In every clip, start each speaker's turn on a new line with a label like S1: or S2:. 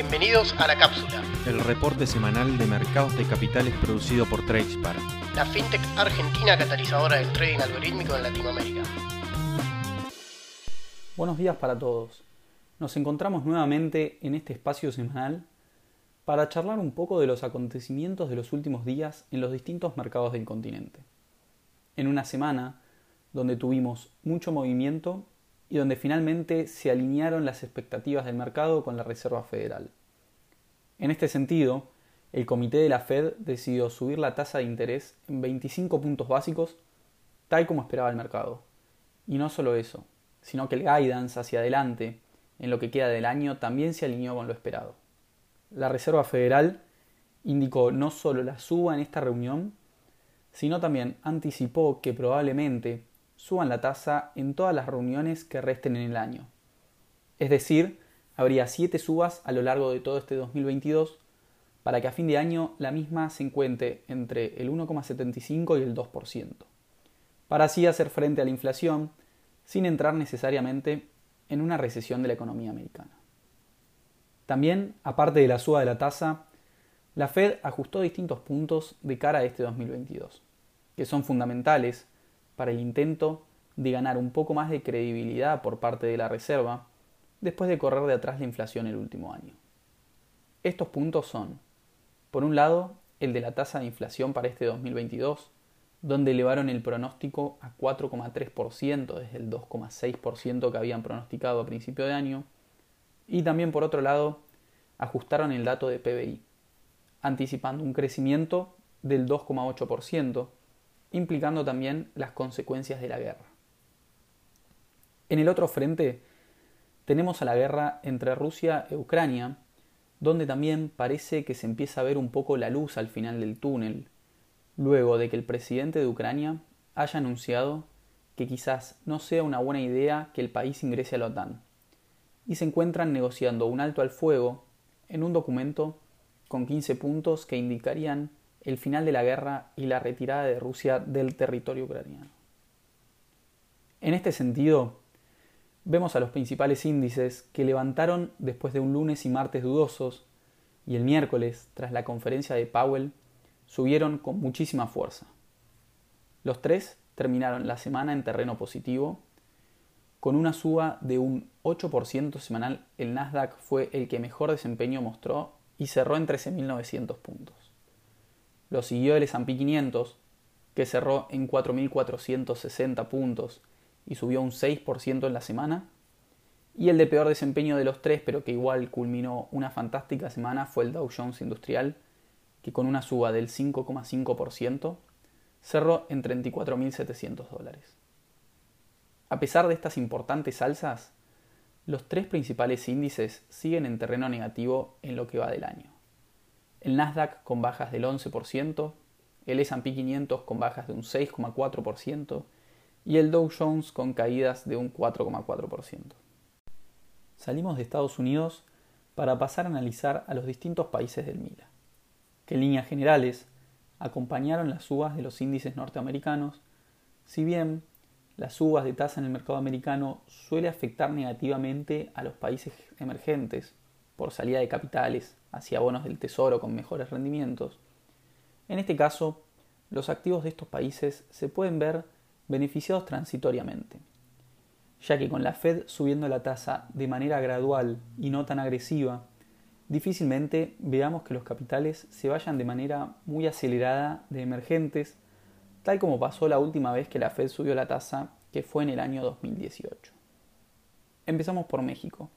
S1: Bienvenidos a La Cápsula,
S2: el reporte semanal de mercados de capitales producido por Tradespar,
S1: la fintech argentina catalizadora del trading algorítmico en Latinoamérica.
S3: Buenos días para todos. Nos encontramos nuevamente en este espacio semanal para charlar un poco de los acontecimientos de los últimos días en los distintos mercados del continente. En una semana donde tuvimos mucho movimiento y donde finalmente se alinearon las expectativas del mercado con la Reserva Federal. En este sentido, el comité de la Fed decidió subir la tasa de interés en 25 puntos básicos, tal como esperaba el mercado. Y no solo eso, sino que el guidance hacia adelante, en lo que queda del año, también se alineó con lo esperado. La Reserva Federal indicó no solo la suba en esta reunión, sino también anticipó que probablemente suban la tasa en todas las reuniones que resten en el año. Es decir, habría siete subas a lo largo de todo este 2022 para que a fin de año la misma se encuentre entre el 1,75 y el 2%, para así hacer frente a la inflación sin entrar necesariamente en una recesión de la economía americana. También, aparte de la suba de la tasa, la Fed ajustó distintos puntos de cara a este 2022, que son fundamentales para el intento de ganar un poco más de credibilidad por parte de la Reserva después de correr de atrás la inflación el último año. Estos puntos son, por un lado, el de la tasa de inflación para este 2022, donde elevaron el pronóstico a 4,3% desde el 2,6% que habían pronosticado a principio de año, y también por otro lado, ajustaron el dato de PBI, anticipando un crecimiento del 2,8%, implicando también las consecuencias de la guerra. En el otro frente tenemos a la guerra entre Rusia e Ucrania, donde también parece que se empieza a ver un poco la luz al final del túnel, luego de que el presidente de Ucrania haya anunciado que quizás no sea una buena idea que el país ingrese a la OTAN, y se encuentran negociando un alto al fuego en un documento con 15 puntos que indicarían el final de la guerra y la retirada de Rusia del territorio ucraniano. En este sentido, vemos a los principales índices que levantaron después de un lunes y martes dudosos y el miércoles, tras la conferencia de Powell, subieron con muchísima fuerza. Los tres terminaron la semana en terreno positivo, con una suba de un 8% semanal, el Nasdaq fue el que mejor desempeño mostró y cerró en 13.900 puntos. Lo siguió el S&P 500, que cerró en 4.460 puntos y subió un 6% en la semana. Y el de peor desempeño de los tres, pero que igual culminó una fantástica semana, fue el Dow Jones Industrial, que con una suba del 5,5% cerró en 34.700 dólares. A pesar de estas importantes alzas, los tres principales índices siguen en terreno negativo en lo que va del año el Nasdaq con bajas del 11%, el SP 500 con bajas de un 6,4% y el Dow Jones con caídas de un 4,4%. Salimos de Estados Unidos para pasar a analizar a los distintos países del MILA, que en líneas generales acompañaron las subas de los índices norteamericanos, si bien las subas de tasa en el mercado americano suele afectar negativamente a los países emergentes por salida de capitales hacia bonos del tesoro con mejores rendimientos. En este caso, los activos de estos países se pueden ver beneficiados transitoriamente, ya que con la Fed subiendo la tasa de manera gradual y no tan agresiva, difícilmente veamos que los capitales se vayan de manera muy acelerada de emergentes, tal como pasó la última vez que la Fed subió la tasa, que fue en el año 2018. Empezamos por México,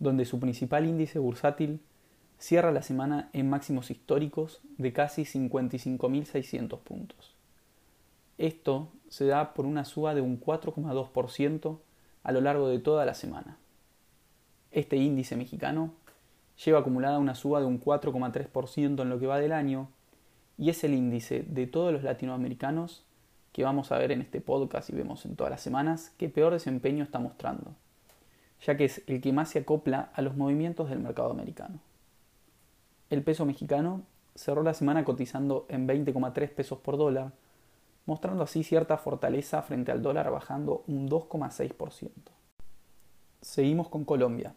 S3: donde su principal índice bursátil cierra la semana en máximos históricos de casi 55.600 puntos. Esto se da por una suba de un 4,2% a lo largo de toda la semana. Este índice mexicano lleva acumulada una suba de un 4,3% en lo que va del año y es el índice de todos los latinoamericanos que vamos a ver en este podcast y vemos en todas las semanas que peor desempeño está mostrando, ya que es el que más se acopla a los movimientos del mercado americano. El peso mexicano cerró la semana cotizando en 20,3 pesos por dólar, mostrando así cierta fortaleza frente al dólar bajando un 2,6%. Seguimos con Colombia,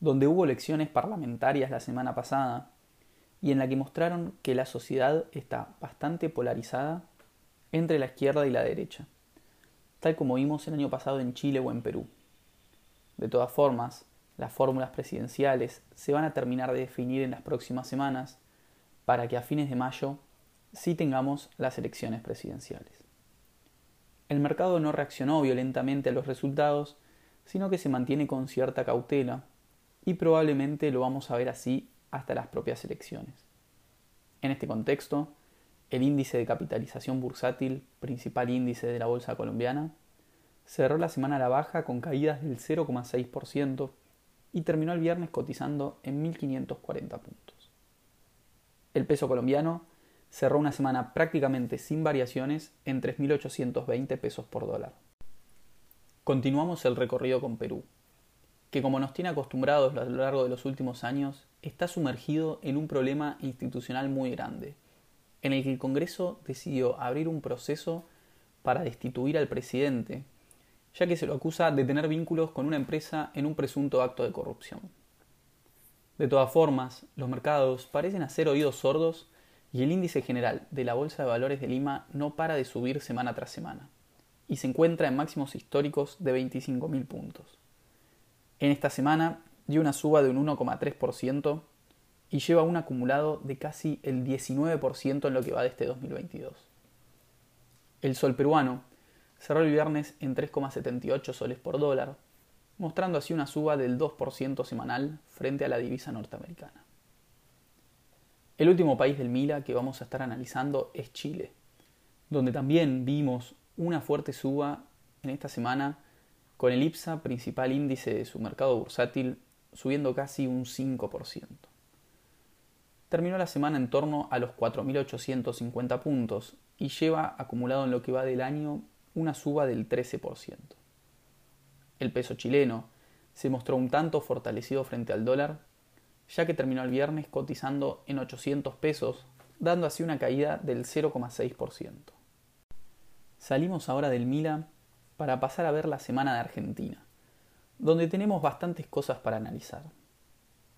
S3: donde hubo elecciones parlamentarias la semana pasada y en la que mostraron que la sociedad está bastante polarizada entre la izquierda y la derecha, tal como vimos el año pasado en Chile o en Perú. De todas formas, las fórmulas presidenciales se van a terminar de definir en las próximas semanas para que a fines de mayo sí tengamos las elecciones presidenciales. El mercado no reaccionó violentamente a los resultados, sino que se mantiene con cierta cautela y probablemente lo vamos a ver así hasta las propias elecciones. En este contexto, el índice de capitalización bursátil, principal índice de la bolsa colombiana, cerró la semana a la baja con caídas del 0,6% y terminó el viernes cotizando en 1.540 puntos. El peso colombiano cerró una semana prácticamente sin variaciones en 3.820 pesos por dólar. Continuamos el recorrido con Perú, que como nos tiene acostumbrados a lo largo de los últimos años, está sumergido en un problema institucional muy grande, en el que el Congreso decidió abrir un proceso para destituir al presidente, ya que se lo acusa de tener vínculos con una empresa en un presunto acto de corrupción. De todas formas, los mercados parecen hacer oídos sordos y el índice general de la Bolsa de Valores de Lima no para de subir semana tras semana y se encuentra en máximos históricos de 25.000 puntos. En esta semana dio una suba de un 1,3% y lleva un acumulado de casi el 19% en lo que va de este 2022. El sol peruano cerró el viernes en 3,78 soles por dólar, mostrando así una suba del 2% semanal frente a la divisa norteamericana. El último país del Mila que vamos a estar analizando es Chile, donde también vimos una fuerte suba en esta semana con el IPSA, principal índice de su mercado bursátil, subiendo casi un 5%. Terminó la semana en torno a los 4.850 puntos y lleva acumulado en lo que va del año una suba del 13%. El peso chileno se mostró un tanto fortalecido frente al dólar, ya que terminó el viernes cotizando en 800 pesos, dando así una caída del 0,6%. Salimos ahora del Mila para pasar a ver la semana de Argentina, donde tenemos bastantes cosas para analizar.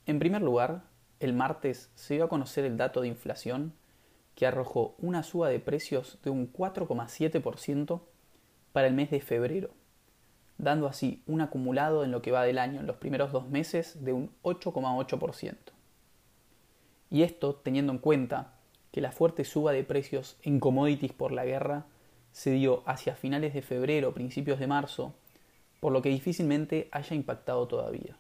S3: En primer lugar, el martes se dio a conocer el dato de inflación que arrojó una suba de precios de un 4,7% para el mes de febrero, dando así un acumulado en lo que va del año en los primeros dos meses de un 8,8%. Y esto teniendo en cuenta que la fuerte suba de precios en commodities por la guerra se dio hacia finales de febrero, principios de marzo, por lo que difícilmente haya impactado todavía.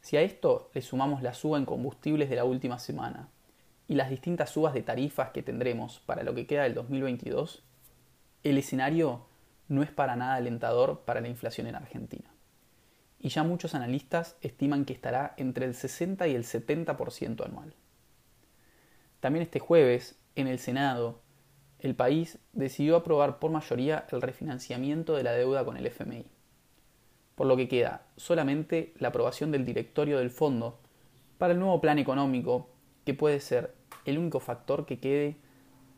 S3: Si a esto le sumamos la suba en combustibles de la última semana y las distintas subas de tarifas que tendremos para lo que queda del 2022, el escenario no es para nada alentador para la inflación en Argentina. Y ya muchos analistas estiman que estará entre el 60 y el 70% anual. También este jueves, en el Senado, el país decidió aprobar por mayoría el refinanciamiento de la deuda con el FMI, por lo que queda solamente la aprobación del directorio del fondo para el nuevo plan económico, que puede ser el único factor que quede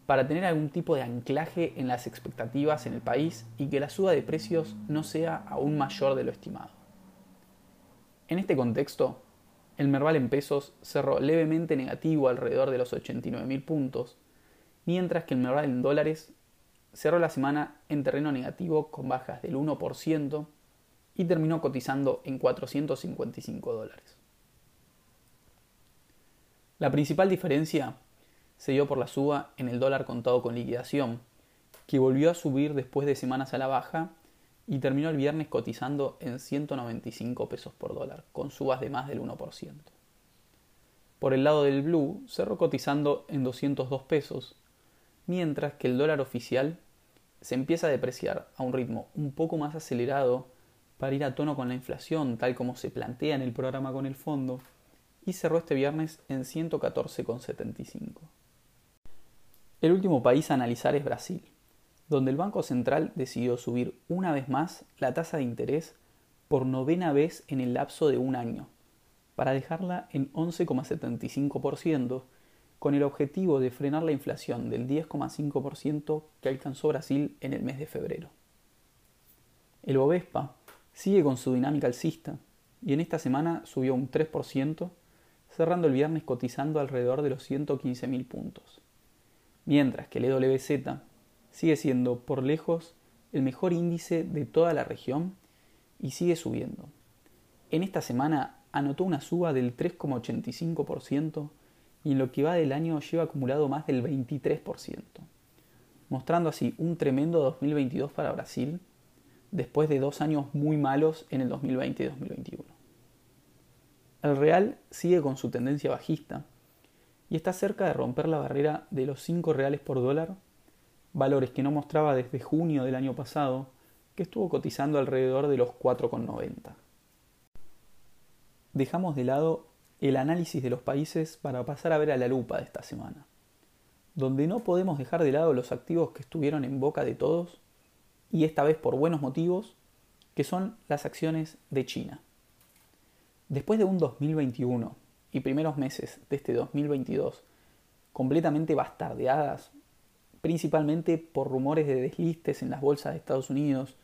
S3: para tener algún tipo de anclaje en las expectativas en el país y que la suba de precios no sea aún mayor de lo estimado. En este contexto, el Merval en pesos cerró levemente negativo alrededor de los 89.000 puntos, mientras que el Merval en dólares cerró la semana en terreno negativo con bajas del 1% y terminó cotizando en 455 dólares. La principal diferencia se dio por la suba en el dólar contado con liquidación, que volvió a subir después de semanas a la baja y terminó el viernes cotizando en 195 pesos por dólar, con subas de más del 1%. Por el lado del blue cerró cotizando en 202 pesos, mientras que el dólar oficial se empieza a depreciar a un ritmo un poco más acelerado para ir a tono con la inflación, tal como se plantea en el programa con el fondo, y cerró este viernes en 114,75. El último país a analizar es Brasil, donde el Banco Central decidió subir una vez más la tasa de interés por novena vez en el lapso de un año, para dejarla en 11,75%, con el objetivo de frenar la inflación del 10,5% que alcanzó Brasil en el mes de febrero. El Bovespa sigue con su dinámica alcista y en esta semana subió un 3%, cerrando el viernes cotizando alrededor de los 115.000 puntos. Mientras que el EWZ sigue siendo por lejos el mejor índice de toda la región y sigue subiendo. En esta semana anotó una suba del 3,85% y en lo que va del año lleva acumulado más del 23%, mostrando así un tremendo 2022 para Brasil después de dos años muy malos en el 2020 y 2021. El real sigue con su tendencia bajista y está cerca de romper la barrera de los 5 reales por dólar, valores que no mostraba desde junio del año pasado, que estuvo cotizando alrededor de los 4,90. Dejamos de lado el análisis de los países para pasar a ver a la lupa de esta semana, donde no podemos dejar de lado los activos que estuvieron en boca de todos, y esta vez por buenos motivos, que son las acciones de China. Después de un 2021 y primeros meses de este 2022 completamente bastardeadas, principalmente por rumores de deslistes en las bolsas de Estados Unidos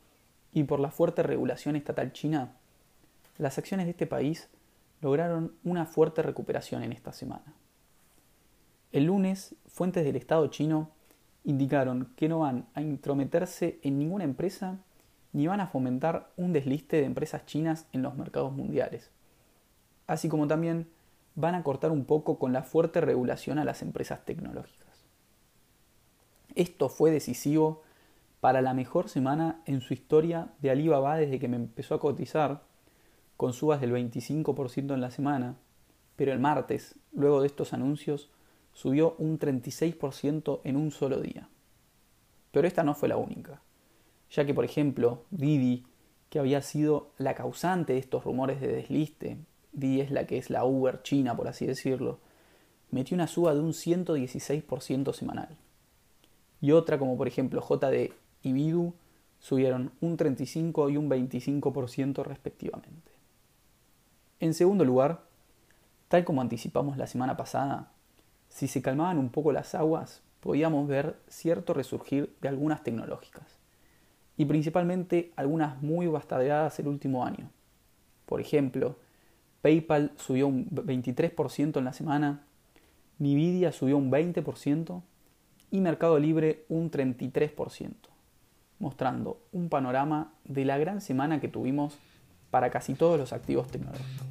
S3: y por la fuerte regulación estatal china, las acciones de este país lograron una fuerte recuperación en esta semana. El lunes, fuentes del Estado chino indicaron que no van a intrometerse en ninguna empresa ni van a fomentar un desliste de empresas chinas en los mercados mundiales, así como también van a cortar un poco con la fuerte regulación a las empresas tecnológicas. Esto fue decisivo para la mejor semana en su historia de Alibaba desde que me empezó a cotizar, con subas del 25% en la semana, pero el martes, luego de estos anuncios, subió un 36% en un solo día. Pero esta no fue la única, ya que por ejemplo Didi, que había sido la causante de estos rumores de desliste Didi es la que es la Uber china, por así decirlo, metió una suba de un 116% semanal. Y otra, como por ejemplo JD y Bidu, subieron un 35 y un 25% respectivamente. En segundo lugar, tal como anticipamos la semana pasada, si se calmaban un poco las aguas, podíamos ver cierto resurgir de algunas tecnológicas, y principalmente algunas muy bastadeadas el último año. Por ejemplo, PayPal subió un 23% en la semana, Nvidia subió un 20% y Mercado Libre un 33%, mostrando un panorama de la gran semana que tuvimos para casi todos los activos tecnológicos.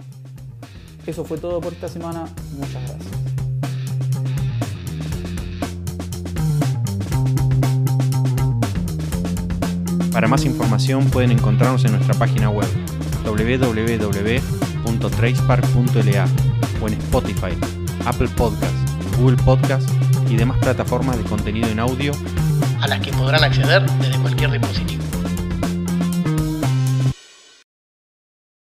S3: Eso fue todo por esta semana, muchas gracias.
S2: Para más información pueden encontrarnos en nuestra página web www www.tracepark.la o en Spotify, Apple Podcasts, Google Podcasts y demás plataformas de contenido en audio
S1: a las que podrán acceder desde cualquier dispositivo.